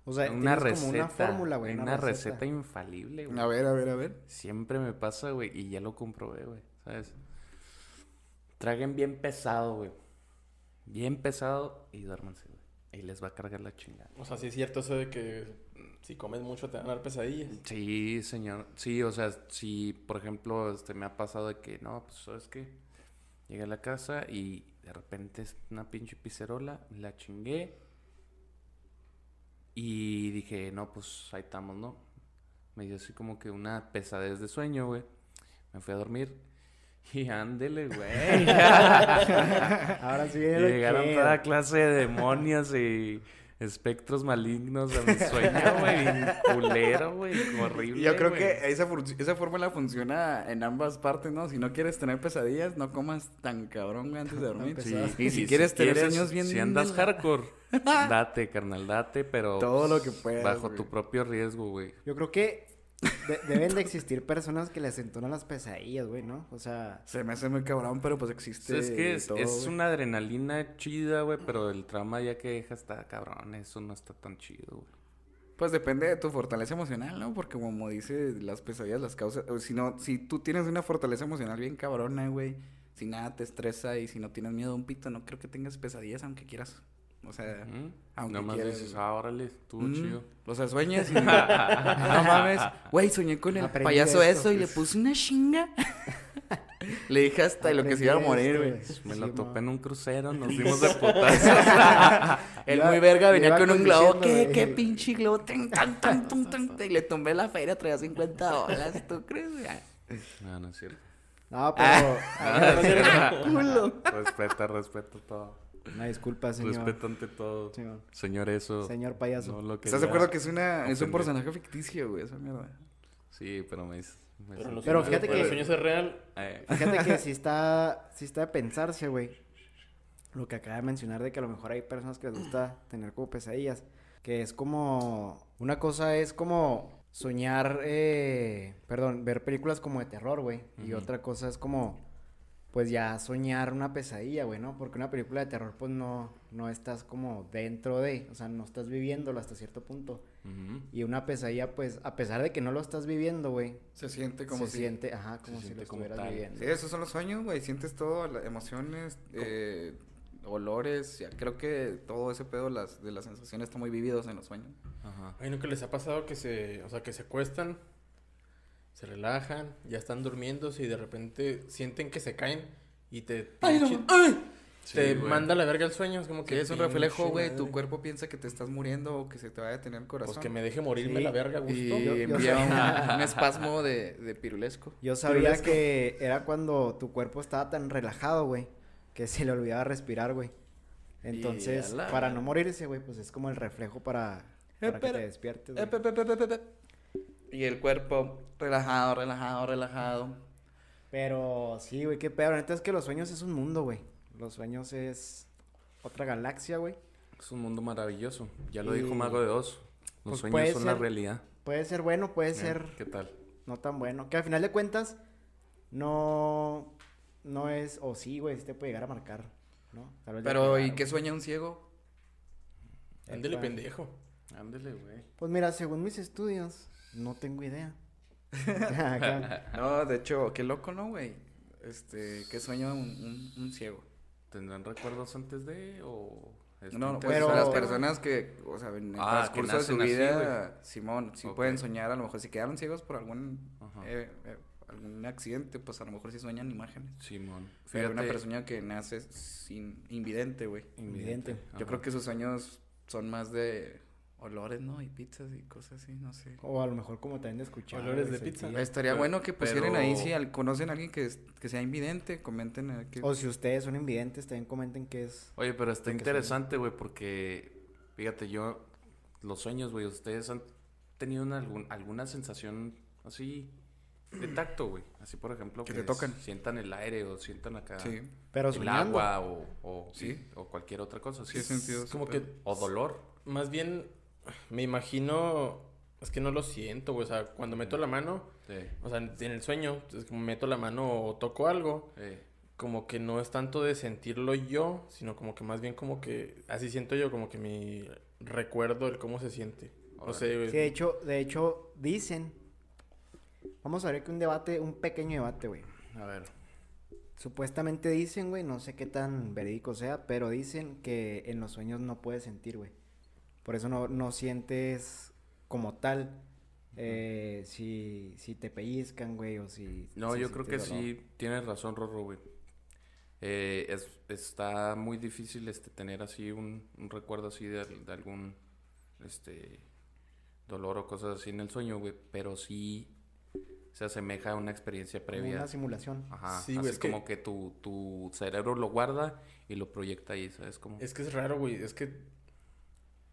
O sea, una receta. como una fórmula, güey. Una, receta. infalible, güey. A ver, a ver, a ver. Siempre me pasa, güey, y ya lo comprobé, güey, ¿sabes? Traguen bien pesado, güey. Bien pesado y duérmanse, güey. Y les va a cargar la chingada. O sea, sí es cierto eso de que si comes mucho te van a dar pesadillas. Sí, señor. Sí, o sea, si, por ejemplo, este, me ha pasado de que, no, pues, ¿sabes qué? Llegué a la casa y de repente es una pinche pizzerola, la chingué. Y dije, no, pues, ahí estamos, ¿no? Me dio así como que una pesadez de sueño, güey. Me fui a dormir. Y ándele, güey. Ahora sí Llegaron toda clase de demonios y espectros malignos a mi sueño, güey. Culero, güey. Horrible. Yo creo que esa, esa fórmula funciona en ambas partes, ¿no? Si no quieres tener pesadillas, no comas tan cabrón, güey, antes de dormir. Sí. Y si quieres tener sueños bien... Si andas hardcore, date, carnal, date, pero. Todo lo que puedas, Bajo tu propio riesgo, güey. Yo creo que de- deben de existir personas que les entonan las pesadillas, güey, ¿no? O sea, Se me hace muy cabrón, pero pues existe es que es, todo, es güey. una adrenalina chida, güey, pero el trauma ya que deja está cabrón. Eso no está tan chido, güey. Pues depende de tu fortaleza emocional, ¿no? Porque como dice las pesadillas, las causas... o si no, si tú tienes una fortaleza emocional bien cabrona, güey, si nada te estresa y si no tienes miedo a un pito, no creo que tengas pesadillas aunque quieras. O sea, Ujú. aunque Nomás quieras, dices, ah, órale, estuvo Mm, chido. O sea, sueñas y... no mames. Güey, soñé con el Aprendí payaso esto. eso y le puse una chinga. le dije hasta lo que se iba a morir, güey. Me lo topé en un crucero, nos dimos de putazos. El Iba- muy verga venía con un globo. ¿Qué, qué pinche globo? Tan, tan, tan. Y le tumbé la feria, traía 50 dólares. ¿Tú crees? güey? no, no es cierto. no, pero. Culo. respeta, respeta todo. Una disculpa, señor. Respeto ante todo. Señor. Señor, eso. Señor payaso. no lo ¿Estás de acuerdo que es, una, es un personaje ficticio, güey? Esa mierda. Sí, pero me dice. me Pero, Pero fíjate que- sueños es real. Eh, Fíjate que si está, si está de pensarse, güey. Lo que acaba de mencionar de que a lo mejor hay personas que les gusta tener como pesadillas. Que es como. Una cosa es como soñar. Eh, perdón, ver películas como de terror, güey. Y otra cosa es como. Pues ya soñar una pesadilla, güey, ¿no? Porque una película de terror, pues no, no estás como dentro de. O sea, no estás viviéndolo hasta cierto punto. Y una pesadilla, pues, a pesar de que no lo estás viviendo, güey. Se siente como se si... siente, ajá, como si lo estuvieras tal. viviendo. Sí, esos son los sueños, güey. Sientes todo, las emociones, eh, olores. ya, creo que todo ese pedo las, de las sensaciones está muy vividos en los sueños. Ajá. Ay, ¿no que les ha pasado que se, o sea, que se acuestan, se relajan, ya están durmiendo y de repente sienten que se caen y te, pinche- te Sí, güey. manda la verga el sueño? Es como Que es un reflejo, güey. Tu cuerpo piensa que te estás muriendo o que se te va a detener el corazón. Pues que me deje morirme Sí. la verga gusto. Y Yo- envía un, espasmo de, de pirulesco. Yo sabía Pirulesco. que era cuando tu cuerpo estaba tan relajado, güey, que se le olvidaba respirar, güey. Entonces, para no morirse, güey, pues es como el reflejo para, para que pero- te despiertes, Eh, pe, pe, pe. Y el cuerpo relajado, relajado, relajado. Pero sí, güey, qué pedo. La neta es que los sueños es un mundo, güey. Los sueños es otra galaxia, güey. Es un mundo maravilloso. Ya lo Y- dijo Mago de Oz. Los Pues sueños son la ser- realidad. Puede ser bueno, puede Eh, ser ¿Qué tal? no tan bueno. Que al final de cuentas, no, no es, o sí, güey, sí te puede llegar a marcar, ¿no? Tal vez ya Pero, ¿y qué sueña un ciego? Ándele, pendejo. Ándele, güey. Pues mira, según mis estudios, no tengo idea. No, de hecho, qué loco, ¿no, güey? Este, ¿qué sueña un, un- un ciego? ¿Tendrán recuerdos antes de o...? es No, no, que- pues Pero- las personas que, o sea, en el Ah, transcurso de su así, vida, Simón, sí Ok. pueden soñar, a lo mejor si quedaron ciegos por algún, eh, eh, algún accidente, pues a lo mejor sí sueñan imágenes. Simón. Pero una Fíjate, persona que nace sin invidente, güey. Invidente. Yo Ajá. creo que sus sueños son más de olores, ¿no? Y pizzas y cosas así, no sé. O a lo mejor como también de escuchar. Olores de pizza. sentir. Estaría Pero- bueno que pusieran ahí pero- si al- conocen a alguien que, es- que sea invidente, comenten a ver qué- O si ustedes son invidentes, también comenten qué es. Oye, pero está que interesante, güey, porque fíjate, yo, los sueños, güey, ustedes han tenido una, algún- alguna sensación así de tacto, güey. Así, por ejemplo, Que te tocan. sientan el aire o sientan acá Sí, Pero el soñando. agua o, o, Sí. o cualquier otra cosa. sí, sentido como que o dolor. más bien me imagino, es que no lo siento, güey, o sea, cuando meto la mano, Sí, o sea, en el sueño, es como meto la mano o toco algo, sí. como que no es tanto de sentirlo yo, sino como que más bien como que así siento yo, como que mi recuerdo el cómo se siente. No sé, güey. Sí, de hecho, de hecho, dicen. Vamos a ver que un debate, un pequeño debate, güey. A ver. Supuestamente dicen, güey, no sé qué tan verídico sea, pero dicen que en los sueños no puedes sentir, güey. Por eso no, no sientes como tal eh, si, si te pellizcan, güey, o si... No, si yo creo que dolor. sí, tienes razón, Rorro, güey. Eh, es, está muy difícil este tener así un, un recuerdo así de, de algún este dolor o cosas así en el sueño, güey, pero sí se asemeja a una experiencia previa. Una simulación. Ajá, Sí, güey, así es que- como que tu, tu cerebro lo guarda y lo proyecta ahí, ¿sabes? Como... Es que es raro, güey, es que,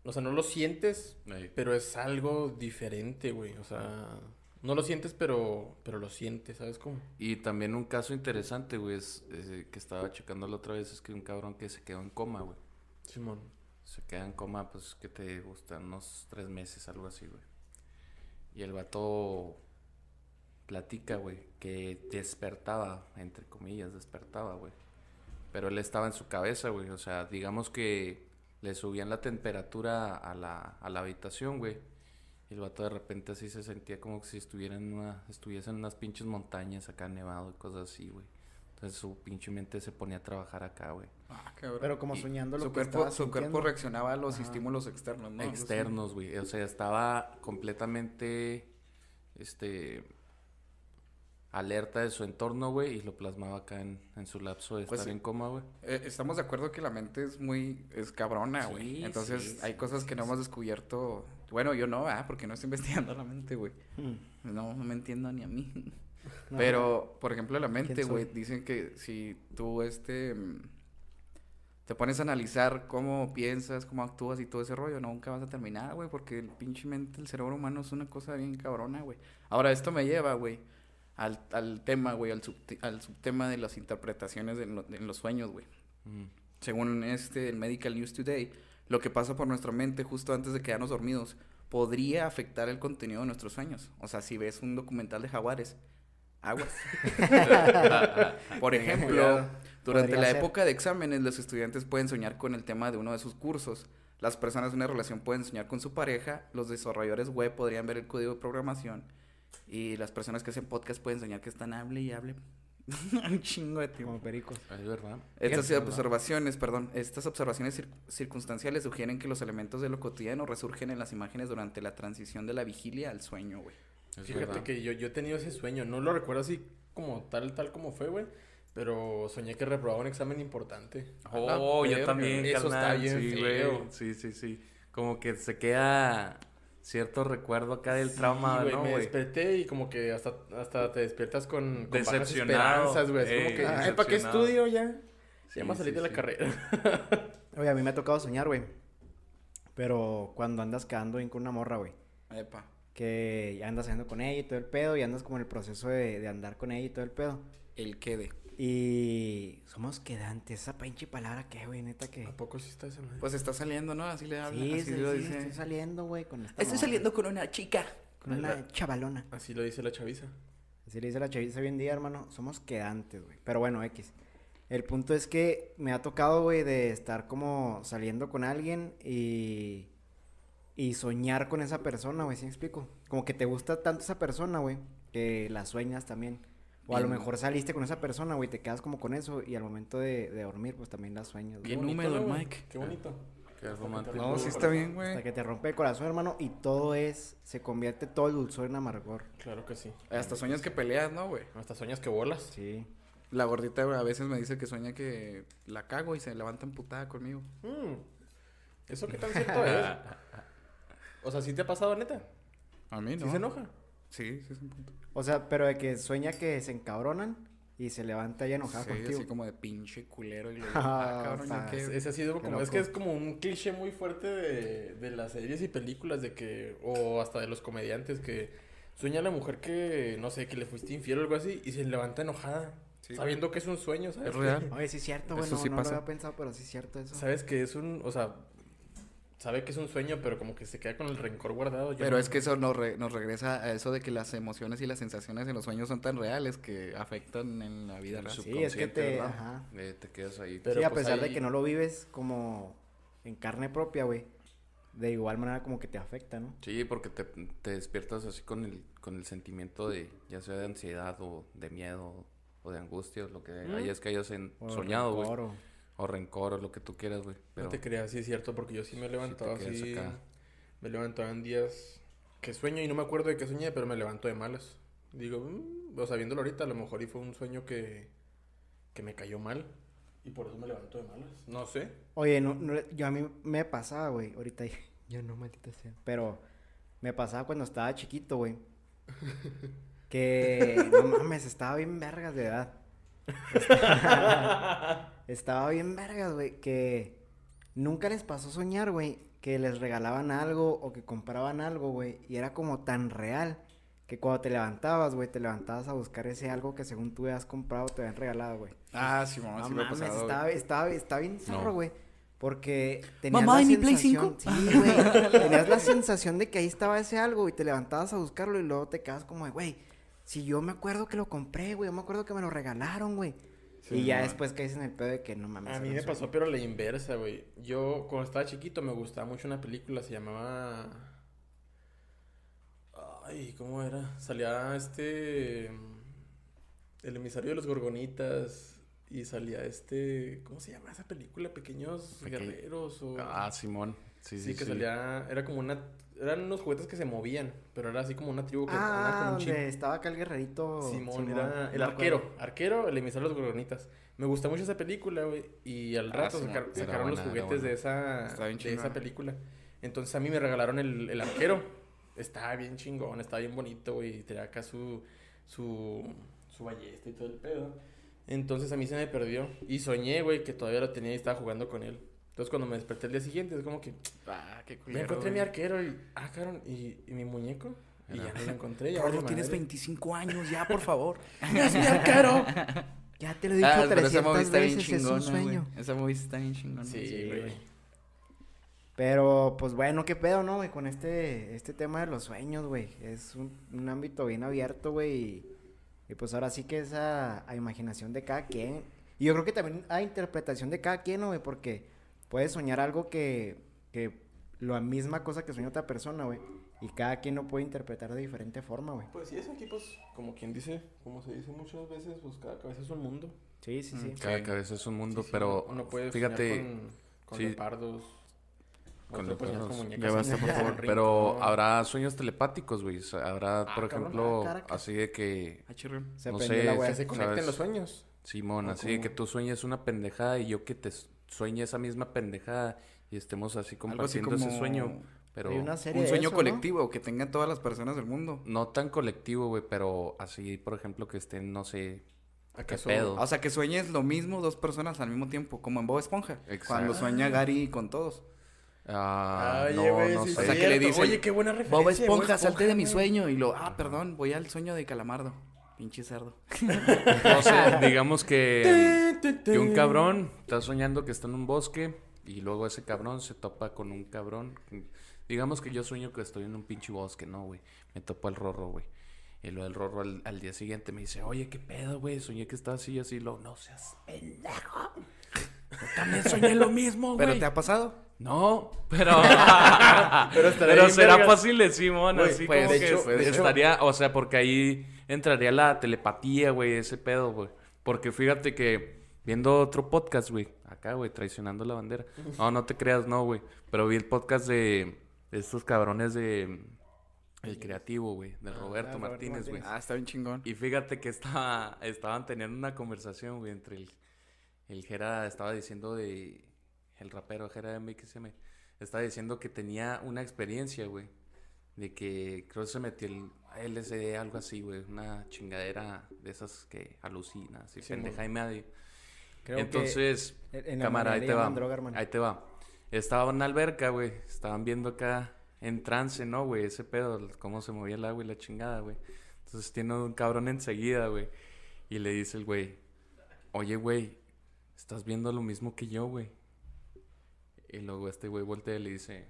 o sea, no lo sientes, pero es algo diferente, güey, o sea, no lo sientes, pero, pero lo sientes, ¿sabes cómo? Y también un caso interesante, güey, es, es, que estaba checando la otra vez, es que un cabrón que se quedó en coma, güey. Simón. Se queda en coma, pues, que te gusta? Unos tres meses, algo así, güey. Y el vato platica, güey, que despertaba, entre comillas, despertaba, güey. Pero él estaba en su cabeza, güey. O sea, digamos que le subían la temperatura a la, a la habitación, güey. Y el vato de repente así se sentía como que si estuviera en una, estuviese en unas pinches montañas acá nevado y cosas así, güey. Entonces su pinche mente se ponía a trabajar acá, güey. Ah, cabrón. Pero como soñando lo su que cuerpo, estaba su cuerpo reaccionaba a los estímulos externos, ¿no? Externos, güey. O sea, estaba completamente, este, alerta de su entorno, güey, y lo plasmaba acá en, en su lapso de Pues estar sí. en coma, güey. Eh, estamos de acuerdo que la mente es muy, es cabrona, güey. Sí, Entonces sí, hay sí, cosas que no hemos descubierto. Bueno, yo no, ah, porque no estoy investigando la mente, güey. Mm. No, no me entiendo ni a mí. No, Pero, por ejemplo, la mente, güey, dicen que si tú, este, mm, te pones a analizar cómo piensas, cómo actúas y todo ese rollo, nunca vas a terminar, güey, porque el pinche mente, el cerebro humano es una cosa bien cabrona, güey. Ahora, esto me lleva, güey, al, al tema, güey, al, subte- al subtema de las interpretaciones de lo- en los sueños, güey. Mm. Según este, el Medical News Today, lo que pasa por nuestra mente justo antes de quedarnos dormidos podría afectar el contenido de nuestros sueños. O sea, si ves un documental de jaguares, aguas. por ejemplo, durante Podría la ser. época de exámenes, los estudiantes pueden soñar con el tema de uno de sus cursos. Las personas de una relación pueden soñar con su pareja. Los desarrolladores web podrían ver el código de programación. Y las personas que hacen podcast pueden soñar que están hable y hable un chingo de tiempo. Como pericos. Es verdad. Estas observaciones, perdón, estas observaciones cir- circunstanciales sugieren que los elementos de lo cotidiano resurgen en las imágenes durante la transición de la vigilia al sueño, güey. Fíjate verdad. que yo, yo he tenido ese sueño, no lo recuerdo así como tal, tal como fue, güey, pero soñé que reprobaba un examen importante. Oh, yo también, eso está carnal. bien sí, feo. Sí, sí, sí. Como que se queda cierto recuerdo acá del Sí, trauma, ¿no, me desperté y como que hasta, hasta te despiertas con, con bajas Decepcionado. esperanzas, güey. Es como Ey, que, ay, ¿para qué estudio ya? Sí, ya me salí sí, de la sí. carrera. Oye, a mí me ha tocado soñar, güey. Pero cuando andas quedando bien con una morra, güey. Epa. Que ya andas haciendo con ella y todo el pedo. Y andas como en el proceso de, de andar con ella y todo el pedo. El quede. Y somos quedantes. Esa pinche palabra que, güey, neta que. ¿A poco sí está esa madre? Pues está saliendo, ¿no? Así le habla, Sí, así sí, lo sí, dice. estoy saliendo, güey, con esta Estoy saliendo con una chica. Con una chavalona. Así lo dice la chaviza. Así le dice la chaviza hoy en día, hermano. Somos quedantes, güey. Pero bueno, X. El punto es que me ha tocado, güey, de estar como saliendo con alguien y. Y soñar con esa persona, güey, ¿sí me explico? Como que te gusta tanto esa persona, güey, que la sueñas también. O a lo mejor saliste con esa persona, güey, te quedas como con eso y al momento de, de dormir, pues también la sueñas. güey. Bien húmedo el mic. Qué bonito. Qué romántico. No, sí está bien, Hasta güey. que te rompe el corazón, hermano, y todo es, se convierte todo el dulzor en amargor. Claro que sí. Hasta sueños que peleas, ¿no, güey? Hasta sueñas que bolas. Sí. La gordita güey, a veces me dice que sueña que la cago y se levanta emputada conmigo. Mm, ¿Eso qué tan cierto es? O sea, ¿sí te ha pasado, neta? A mí ¿Sí no. se enoja? Sí, sí es un punto. O sea, pero de que sueña que se encabronan y se levanta ya enojada Sí, contigo. así como de pinche culero. Y le Ah, ah, cabrón, Qué como, es que es como un cliché muy fuerte de, de las series y películas de que, o hasta de los comediantes que sueña la mujer que, no sé, que le fuiste infiel o algo así y se levanta enojada, Sí, sabiendo que es un sueño, ¿sabes? Es real. Oye, sí es cierto, güey. Eso No, sí no pasa. lo había pensado, pero sí es cierto eso. Sabes que es un, o sea, sabe que es un sueño, pero como que se queda con el rencor guardado. Yo Pero no- es que eso nos, re- nos regresa a eso de que las emociones y las sensaciones en los sueños son tan reales que afectan en la vida real. Sí, es que te... Eh, te quedas ahí. Pero sí, a pues pesar de que no lo vives como en carne propia, güey. De igual manera como que te afecta, ¿no? Sí, porque te, te despiertas así con el, con el sentimiento de, ya sea de ansiedad o de miedo o de angustia, o lo que Mm. hayas que hayas en- O soñado, güey. O- rencor, o lo que tú quieras, güey. Pero No te creas, sí es cierto, porque yo sí me he levantado así. acá. Me he levantado en días que sueño y no me acuerdo de qué soñé, pero me levanto de malas. Digo, "Mm", o sea, viéndolo ahorita, a lo mejor y fue un sueño que, que me cayó mal. Y por eso me levanto de malas. No sé. Oye, no, no, yo a mí me pasaba, güey. Ahorita ya- yo no, maldita sea. Pero me pasaba cuando estaba chiquito, güey. Que no mames, estaba bien vergas de edad. Estaba, estaba bien vergas, güey. Que nunca les pasó soñar, güey. Que les regalaban algo o que compraban algo, güey. Y era como tan real. Que cuando te levantabas, güey, te levantabas a buscar ese algo que según tú habías comprado te habían regalado, güey. Ah, sí, mamá, No sí pasado, güey. estaba, estaba, estaba bien zarro, No. güey. Porque tenías Mamá, la ¿y mi Play sensación- 5? Sí, güey. tenías la sensación de que ahí estaba ese algo y te levantabas a buscarlo y luego te quedas como de, güey, si yo me acuerdo que lo compré, güey, yo me acuerdo que me lo regalaron, güey. Sí, y ya mamá. después caes en el pedo de que no mames. A mí me pasó, pero a la inversa, güey. Yo, cuando estaba chiquito, me gustaba mucho una película, se llamaba... Ay, ¿cómo era? Salía este... El emisario de los Gorgonitas. Y salía este... ¿Cómo se llama esa película? Pequeños Peque- guerreros o... Ah, Simón. Sí, sí, sí, que sí. salía... Era como una... Eran unos juguetes que se movían. Pero era así como una tribu que... andaba Ah, con un chip. estaba acá el guerrerito. Simón, Simón, era no el arquero. acuerdo. Arquero, el emisario de los gorgonitas. Me gusta mucho esa película, güey. Y al Ah, rato sacar- sacaron los buena, juguetes de esa, de esa película. Entonces a mí me regalaron el, el arquero. Estaba bien chingón, estaba bien bonito, güey. y Tenía acá su, su, su ballesta y todo el pedo. Entonces a mí se me perdió. Y soñé, güey, que todavía lo tenía y estaba jugando con él. Entonces cuando me desperté el día siguiente, es como que Ah, qué me culero, encontré mi güey. arquero y, ah, cabrón, ¿y, y mi muñeco? Y Era- ya no lo encontré. Ya valió tienes madre. 25 años ya, por favor. ¡Es mi arquero! Ya te lo dicho Ah, pero esa 300 movie está bien veces, es un chingona, güey. sueño. Esa movie está bien chingona. Sí, Sí, güey. güey. Pero, pues bueno, qué pedo, ¿no, güey? Con este, este tema de los sueños, güey. Es un, un ámbito bien abierto, güey. Y, y pues ahora sí que es a, a imaginación de cada quien. Y yo creo que también a interpretación de cada quien, ¿no, güey? Porque puedes soñar algo que, que la misma cosa que sueña otra persona, güey. Y cada quien lo puede interpretar de diferente forma, güey. Pues sí, es aquí, pues, como quien dice, como se dice muchas veces, pues cada cabeza es un mundo. Sí, sí, sí. Cada cabeza es un mundo, Sí, sí, pero uno puede fíjate, soñar con, con sí. leopardos. Con otro puede soñar leopardos. muñecas Ya basta, por favor. pero habrá sueños telepáticos, güey. Habrá, por Ah, cabrón. ejemplo, Ah, así de que Ah. Se No sé, la Que wea. se conecten ¿sabes? los sueños. Simón, ¿O así de que tú sueñes una pendejada y yo que te sueñe esa misma pendejada y estemos así Algo así compartiendo ese como sueño, pero Hay una serie un de sueño eso, ¿no? colectivo que tengan todas las personas del mundo. no tan colectivo, güey, pero así, por ejemplo, que estén, no sé, ¿Acaso? pedo? O sea, que sueñes lo mismo dos personas al mismo tiempo, como en Bob Esponja. Exacto. Cuando sueña Gary con todos. ah, Oye, no, güey, no sí sé. O sea, que le dicen, Oye, qué buena referencia. Bob Esponja, salte de mi sueño. Y lo, ah, perdón, voy al sueño de Calamardo. Pinche cerdo. No sé, digamos que, que un cabrón está soñando que está en un bosque y luego ese cabrón se topa con un cabrón. Digamos que yo sueño que estoy en un pinche bosque, ¿no, güey? Me topo al rorro, güey. Y luego el rorro al, al día siguiente me dice, oye, ¿qué pedo, güey? Soñé que estaba así y así. Lo, no seas pendejo. Yo también soñé lo mismo, güey. ¿Pero te ha pasado? No, pero... Pero estaría pero será fácil de Simón, así pues, como de que hecho- de hecho- estaría, o sea, porque ahí entraría la telepatía, güey, ese pedo, güey. Porque fíjate que viendo otro podcast, güey. Acá, güey, traicionando la bandera. No, no te creas, no, güey. Pero vi el podcast de, estos cabrones de... El creativo, güey. De Ah, Roberto Martínez, güey. Ah, está bien chingón. Y fíjate que estaba, estaban teniendo una conversación, güey, entre el, el Jera, estaba diciendo de, el rapero Jera MXM, estaba diciendo que tenía una experiencia, güey, de que creo que se metió el LSD, algo así, güey, una chingadera de esas que alucina, así, Sí, pendeja y medio. Creo que Entonces, en- en cámara, ahí te va, droga, ahí te va. Estaba en una alberca, güey, estaban viendo acá en trance, ¿no, güey? Ese pedo, cómo se movía el agua y la chingada, güey. Entonces tiene un cabrón enseguida, güey. Y le dice el güey, oye, güey, estás viendo lo mismo que yo, güey. Y luego este güey voltea y le dice,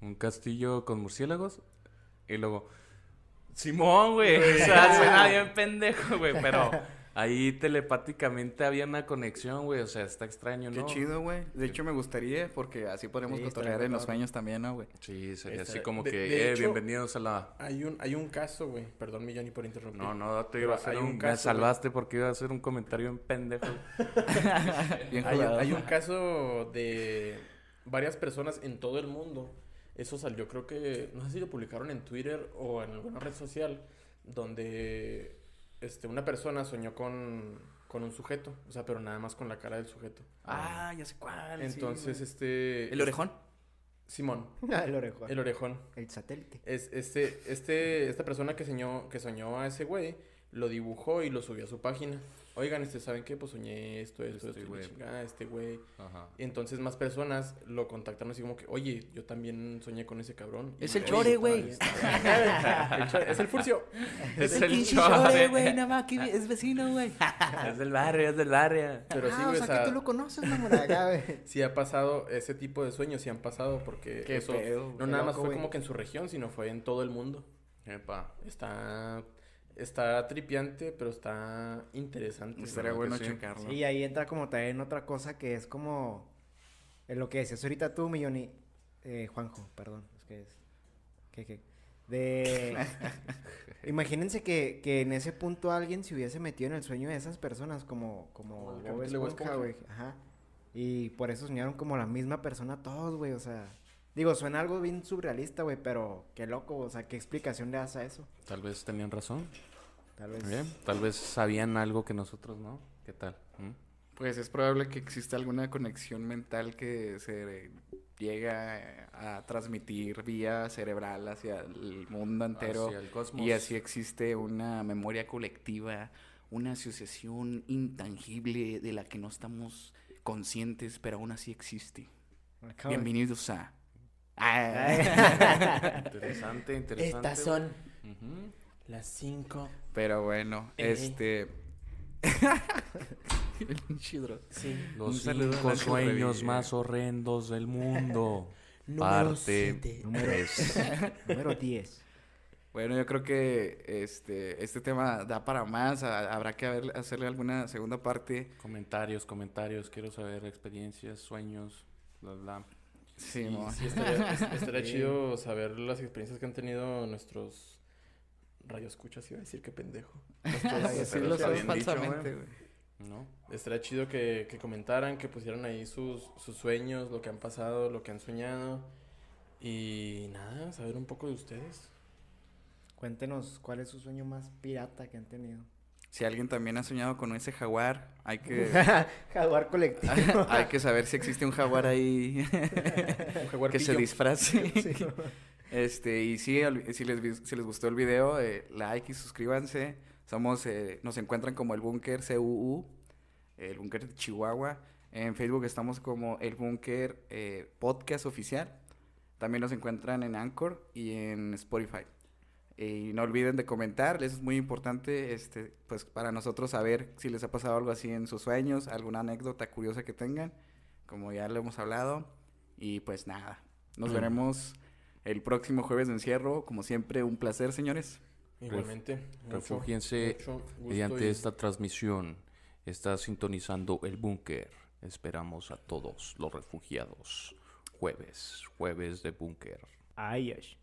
¿un castillo con murciélagos? Y luego, Simón, güey. O sea, suena bien pendejo, güey. Pero ahí telepáticamente había una conexión, güey. O sea, está extraño, Qué ¿no? chido, güey. De hecho, me gustaría porque así podemos Sí, cotorrear en los sueños también, ¿no, güey? Sí, sería así como de- que, de eh, hecho- bienvenidos a la... Hay un, hay un caso, güey. Perdón, Millón, y por interrumpir. No, no, te iba a hacer hay un... un me caso, güey. salvaste porque iba a hacer un comentario en pendejo. Bien Hay, hay un caso de varias personas en todo el mundo. Eso salió, creo que, no sé si lo publicaron en Twitter o en alguna red social, donde este, una persona soñó con, con un sujeto, o sea, pero nada más con la cara del sujeto. Ah, ya sé cuál. Entonces, este... ¿El orejón? Simón, el orejón. el orejón. El satélite. Es, este, este, esta persona que soñó, que soñó a ese güey, lo dibujó y lo subió a su página. Oigan, este, ¿saben qué? Pues soñé esto, esto, Este esto, chingada, este güey. Ajá. Y entonces más personas lo contactaron así como que, oye, yo también soñé con ese cabrón. Y, Es el Chore, güey. es el Furcio. Es el chore. Güey, nada más que es vecino, güey. Es del barrio, es del barrio. Pero sí, ah, güey, o o sea, sea, que tú lo conoces, acá, güey. sí ha pasado, ese tipo de sueños sí han pasado porque Qué eso pedo, no qué nada más fue como que en su región, sino fue en todo el mundo. Epa. Está, está tripiante, pero está interesante. Estaría bueno sí. checarlo. Sí, ahí entra como también otra cosa que es como... En lo que decías ahorita tú, Millón y... eh, Juanjo, perdón. Es que es... ¿Qué, qué? De... Imagínense que, que en ese punto alguien se hubiese metido en el sueño de esas personas como... Como Bob Esponja. güey. Ajá. Y por eso soñaron como la misma persona todos, güey. O sea... Digo, suena algo bien surrealista, güey, pero qué loco, o sea, ¿qué explicación le das a eso? Tal vez tenían razón. Tal vez... Bien. Tal vez sabían algo que nosotros no. ¿Qué tal? ¿Mm? Pues es probable que exista alguna conexión mental que se llega a transmitir vía cerebral hacia el mundo entero. Hacia el cosmos. Y así existe una memoria colectiva, una asociación intangible de la que no estamos conscientes, pero aún así existe. Bienvenidos a... Ah. Interesante, interesante. Estas son Ujú. Las cinco. pero bueno, Ey. este... Sí. Los cinco sueños más horrendos del mundo. Número Parte siete. Número- 3. Número 10. Bueno, yo creo que este, este tema da para más. a- habrá que haber- hacerle alguna segunda parte. Comentarios, comentarios. Quiero saber experiencias, sueños, bla, bla. Sí, Y mo. sí, estaría, es- estaría Sí. chido saber las experiencias que han tenido nuestros radioescuchas, iba a decir que pendejo. Ay, sí lo dicho, falsamente, güey. ¿No? Estaría chido que, que comentaran, que pusieran ahí sus, sus sueños, lo que han pasado, lo que han soñado. Y nada, saber un poco de ustedes. Cuéntenos cuál es su sueño más pirata que han tenido. Si alguien también ha soñado con ese jaguar, hay que, Jaguar colectivo. hay que saber si existe un jaguar ahí Un jaguar que se disfrace. Este, y sí, si les, si les gustó el video, eh, like y suscríbanse. Somos, eh, nos encuentran como el Búnker CUU, el Búnker de Chihuahua. En Facebook estamos como el Búnker eh, Podcast Oficial. También nos encuentran en Anchor y en Spotify. Y no olviden de comentar, les es muy importante este, pues, para nosotros saber si les ha pasado algo así en sus sueños, alguna anécdota curiosa que tengan, como ya lo hemos hablado. Y pues nada, nos Mm. veremos el próximo jueves de encierro. Como siempre, un placer, señores. Igualmente. mucho, Refúgiense mediante y- esta transmisión. Está sintonizando el búnker. Esperamos a todos los refugiados. Jueves, jueves de búnker. Ay, ay.